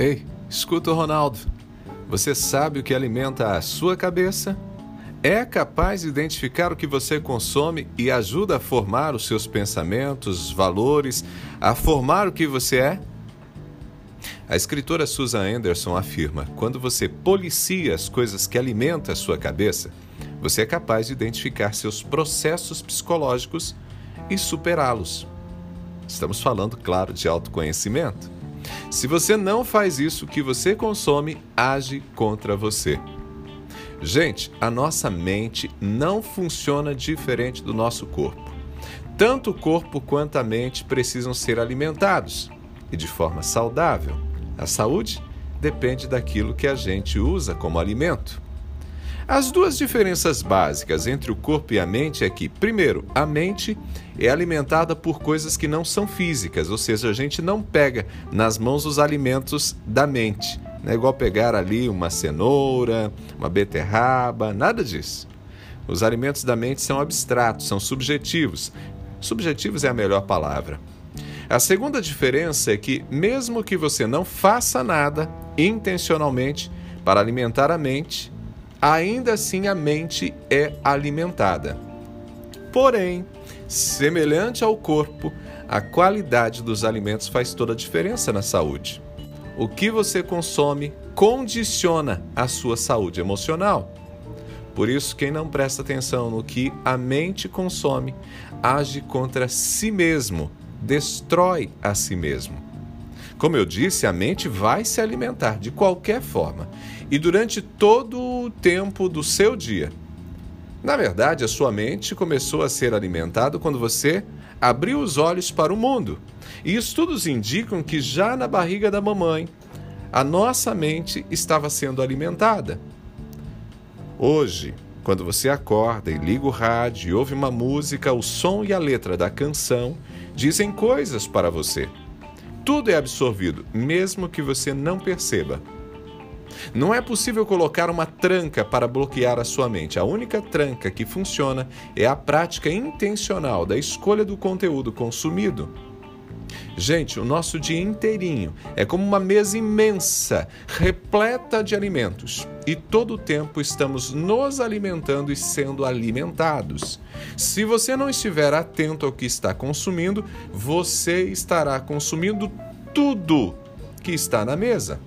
Ei, escuta o Ronaldo. Você sabe o que alimenta a sua cabeça? É capaz de identificar o que você consome e ajuda a formar os seus pensamentos, valores, a formar o que você é? A escritora Susan Anderson afirma: quando você policia as coisas que alimentam a sua cabeça, você é capaz de identificar seus processos psicológicos e superá-los. Estamos falando, claro, de autoconhecimento. Se você não faz isso, o que você consome age contra você. Gente, a nossa mente não funciona diferente do nosso corpo. Tanto o corpo quanto a mente precisam ser alimentados e de forma saudável. A saúde depende daquilo que a gente usa como alimento. As duas diferenças básicas entre o corpo e a mente é que, primeiro, a mente é alimentada por coisas que não são físicas, ou seja, a gente não pega nas mãos os alimentos da mente. Não é igual pegar ali uma cenoura, uma beterraba, nada disso. Os alimentos da mente são abstratos, são subjetivos. Subjetivos é a melhor palavra. A segunda diferença é que, mesmo que você não faça nada intencionalmente para alimentar a mente, ainda assim a mente é alimentada. Porém, semelhante ao corpo, a qualidade dos alimentos faz toda a diferença na saúde. O que você consome condiciona a sua saúde emocional. Por isso, quem não presta atenção no que a mente consome age contra si mesmo, destrói a si mesmo. Como eu disse, a mente vai se alimentar de qualquer forma e durante todo o tempo do seu dia. Na verdade, a sua mente começou a ser alimentada quando você abriu os olhos para o mundo. E estudos indicam que já na barriga da mamãe, a nossa mente estava sendo alimentada. Hoje, quando você acorda e liga o rádio e ouve uma música, o som e a letra da canção dizem coisas para você. Tudo é absorvido, mesmo que você não perceba. Não é possível colocar uma tranca para bloquear a sua mente. A única tranca que funciona é a prática intencional da escolha do conteúdo consumido. Gente, o nosso dia inteirinho é como uma mesa imensa, repleta de alimentos, e todo o tempo estamos nos alimentando e sendo alimentados. Se você não estiver atento ao que está consumindo, você estará consumindo tudo que está na mesa.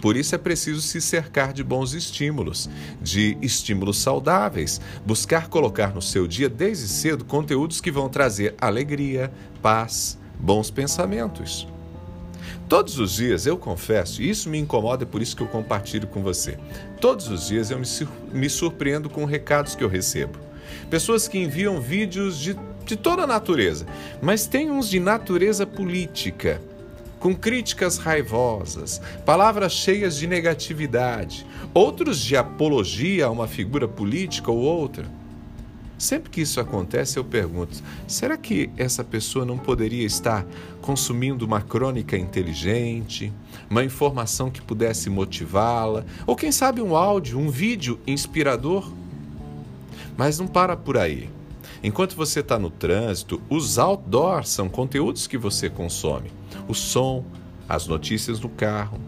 Por isso é preciso se cercar de bons estímulos, de estímulos saudáveis, buscar colocar no seu dia desde cedo conteúdos que vão trazer alegria, paz, bons pensamentos. Todos os dias, eu confesso, e isso me incomoda, é por isso que eu compartilho com você. Todos os dias eu me, surpreendo com recados que eu recebo. Pessoas que enviam vídeos de, de toda natureza, mas tem uns de natureza política, com críticas raivosas, palavras cheias de negatividade, outros de apologia a uma figura política ou outra. Sempre que isso acontece, eu pergunto: será que essa pessoa não poderia estar consumindo uma crônica inteligente, uma informação que pudesse motivá-la, ou quem sabe um áudio, um vídeo inspirador? Mas não para por aí. Enquanto você está no trânsito, os outdoors são conteúdos que você consome. O som, as notícias no carro,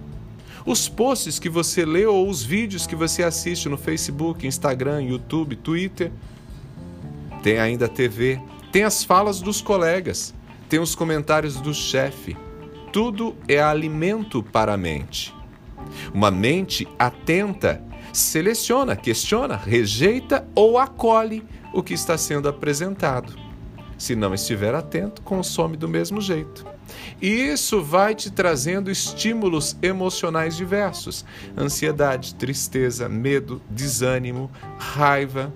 os posts que você lê ou os vídeos que você assiste no Facebook, Instagram, YouTube, Twitter tem ainda a TV, tem as falas dos colegas, tem os comentários do chefe. Tudo é alimento para a mente. Uma mente atenta seleciona, questiona, rejeita ou acolhe o que está sendo apresentado. Se não estiver atento, consome do mesmo jeito. E isso vai te trazendo estímulos emocionais diversos: ansiedade, tristeza, medo, desânimo, raiva,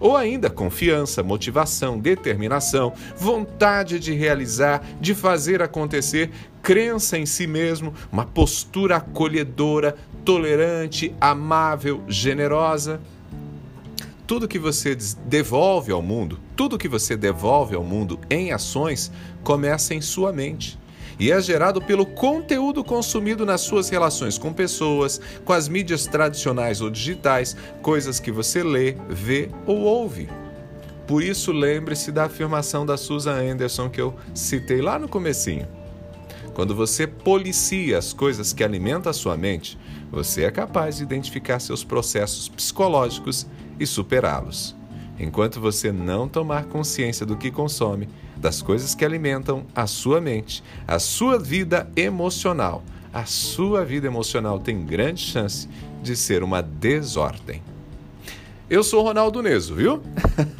ou ainda confiança, motivação, determinação, vontade de realizar, de fazer acontecer, crença em si mesmo, uma postura acolhedora, tolerante, amável, generosa. Tudo que você devolve ao mundo, tudo que você devolve ao mundo em ações, começa em sua mente e é gerado pelo conteúdo consumido nas suas relações com pessoas, com as mídias tradicionais ou digitais, coisas que você lê, vê ou ouve. Por isso, lembre-se da afirmação da Susan Anderson que eu citei lá no comecinho. quando você policia as coisas que alimentam a sua mente, você é capaz de identificar seus processos psicológicos e superá-los. Enquanto você não tomar consciência do que consome, das coisas que alimentam a sua mente, a sua vida emocional, a sua vida emocional tem grande chance de ser uma desordem. Eu sou Ronaldo Neso, viu?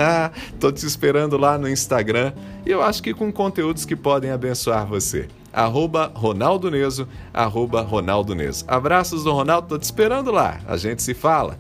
Tô te esperando lá no Instagram e eu acho que com conteúdos que podem abençoar você. Arroba Ronaldo Neso, arroba Ronaldo Neso. Abraços do Ronaldo, tô te esperando lá. A gente se fala.